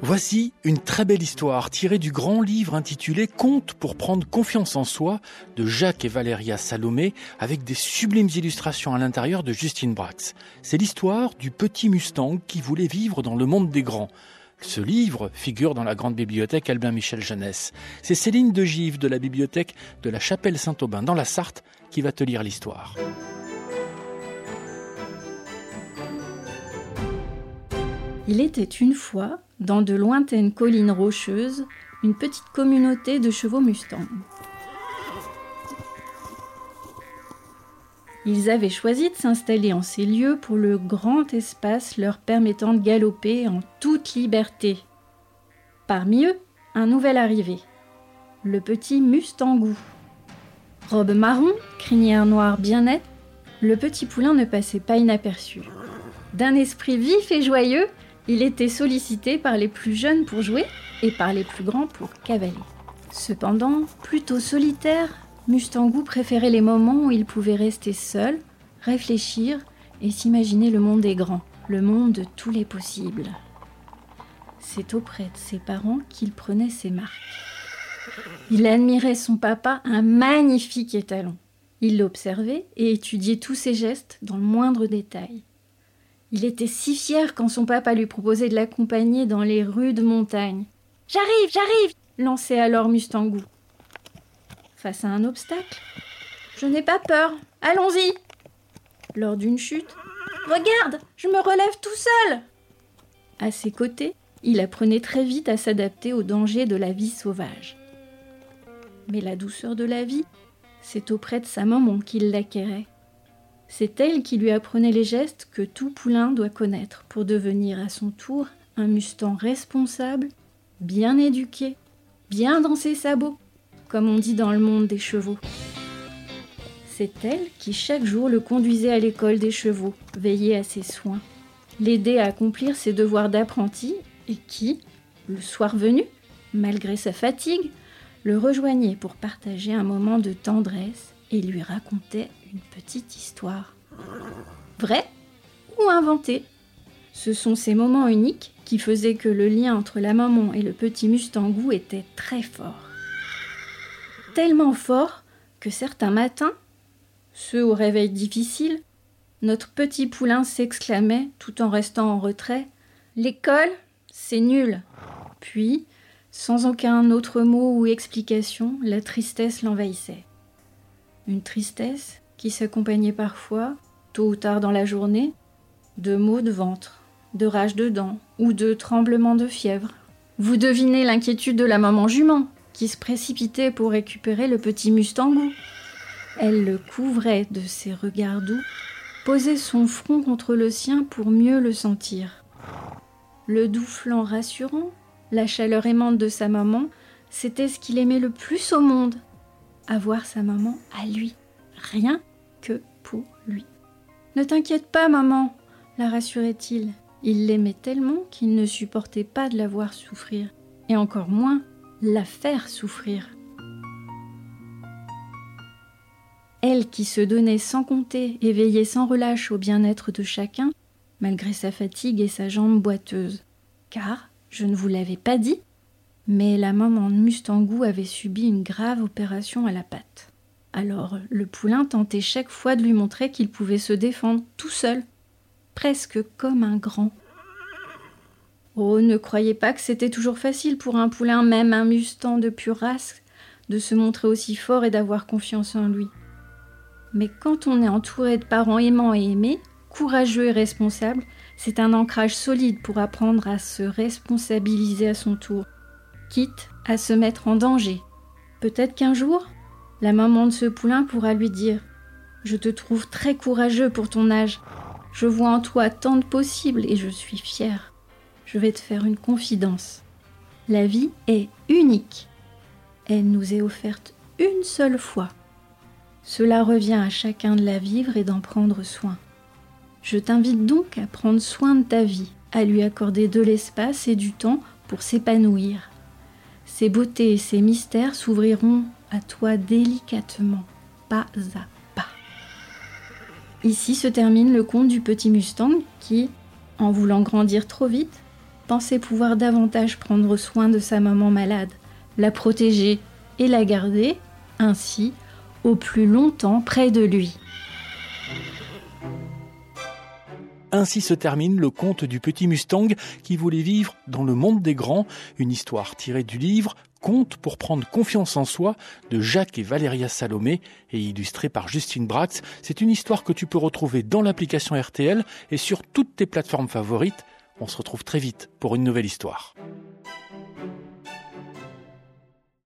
Voici une très belle histoire tirée du grand livre intitulé Contes pour prendre confiance en soi de Jacques et Valéria Salomé avec des sublimes illustrations à l'intérieur de Justine Brax. C'est l'histoire du petit Mustang qui voulait vivre dans le monde des grands. Ce livre figure dans la grande bibliothèque Albin Michel Jeunesse. C'est Céline de Gives de la bibliothèque de la Chapelle Saint-Aubin dans la Sarthe qui va te lire l'histoire. Il était une fois dans de lointaines collines rocheuses, une petite communauté de chevaux mustangs. Ils avaient choisi de s'installer en ces lieux pour le grand espace leur permettant de galoper en toute liberté. Parmi eux, un nouvel arrivé, le petit Mustangou. Robe marron, crinière noire bien nette, le petit poulain ne passait pas inaperçu. D'un esprit vif et joyeux, il était sollicité par les plus jeunes pour jouer et par les plus grands pour cavaler. Cependant, plutôt solitaire, Mustangou préférait les moments où il pouvait rester seul, réfléchir et s'imaginer le monde des grands, le monde de tous les possibles. C'est auprès de ses parents qu'il prenait ses marques. Il admirait son papa, un magnifique étalon. Il l'observait et étudiait tous ses gestes dans le moindre détail. Il était si fier quand son papa lui proposait de l'accompagner dans les rues montagnes. J'arrive, j'arrive lançait alors Mustangou. Face à un obstacle Je n'ai pas peur, allons-y Lors d'une chute Regarde, je me relève tout seul À ses côtés, il apprenait très vite à s'adapter aux dangers de la vie sauvage. Mais la douceur de la vie, c'est auprès de sa maman qu'il l'acquérait. C'est elle qui lui apprenait les gestes que tout poulain doit connaître pour devenir à son tour un Mustang responsable, bien éduqué, bien dans ses sabots, comme on dit dans le monde des chevaux. C'est elle qui chaque jour le conduisait à l'école des chevaux, veillait à ses soins, l'aidait à accomplir ses devoirs d'apprenti et qui, le soir venu, malgré sa fatigue, le rejoignait pour partager un moment de tendresse et lui racontait une petite histoire. Vraie ou inventée Ce sont ces moments uniques qui faisaient que le lien entre la maman et le petit Mustangou était très fort. Tellement fort que certains matins, ceux au réveil difficile, notre petit poulain s'exclamait, tout en restant en retrait L'école, c'est nul. Puis, sans aucun autre mot ou explication, la tristesse l'envahissait. Une tristesse qui s'accompagnait parfois, tôt ou tard dans la journée, de maux de ventre, de rage de dents ou de tremblements de fièvre. Vous devinez l'inquiétude de la maman jument qui se précipitait pour récupérer le petit mustangou. Elle le couvrait de ses regards doux, posait son front contre le sien pour mieux le sentir. Le doux flanc rassurant, la chaleur aimante de sa maman, c'était ce qu'il aimait le plus au monde. Avoir sa maman à lui, rien que pour lui. Ne t'inquiète pas, maman, la rassurait-il. Il l'aimait tellement qu'il ne supportait pas de la voir souffrir, et encore moins la faire souffrir. Elle qui se donnait sans compter et veillait sans relâche au bien-être de chacun, malgré sa fatigue et sa jambe boiteuse. Car, je ne vous l'avais pas dit, mais la maman de Mustangou avait subi une grave opération à la patte. Alors le poulain tentait chaque fois de lui montrer qu'il pouvait se défendre tout seul, presque comme un grand. Oh, ne croyez pas que c'était toujours facile pour un poulain, même un mustang de pure race, de se montrer aussi fort et d'avoir confiance en lui. Mais quand on est entouré de parents aimants et aimés, courageux et responsables, c'est un ancrage solide pour apprendre à se responsabiliser à son tour, quitte à se mettre en danger. Peut-être qu'un jour, la maman de ce poulain pourra lui dire Je te trouve très courageux pour ton âge. Je vois en toi tant de possibles et je suis fière. Je vais te faire une confidence. La vie est unique. Elle nous est offerte une seule fois. Cela revient à chacun de la vivre et d'en prendre soin. Je t'invite donc à prendre soin de ta vie, à lui accorder de l'espace et du temps pour s'épanouir. Ses beautés et ses mystères s'ouvriront à toi délicatement, pas à pas. Ici se termine le conte du petit Mustang qui, en voulant grandir trop vite, pensait pouvoir davantage prendre soin de sa maman malade, la protéger et la garder, ainsi, au plus longtemps près de lui. Ainsi se termine le conte du petit Mustang qui voulait vivre dans le monde des grands, une histoire tirée du livre Conte pour prendre confiance en soi de Jacques et Valéria Salomé et illustrée par Justine Brax. C'est une histoire que tu peux retrouver dans l'application RTL et sur toutes tes plateformes favorites. On se retrouve très vite pour une nouvelle histoire.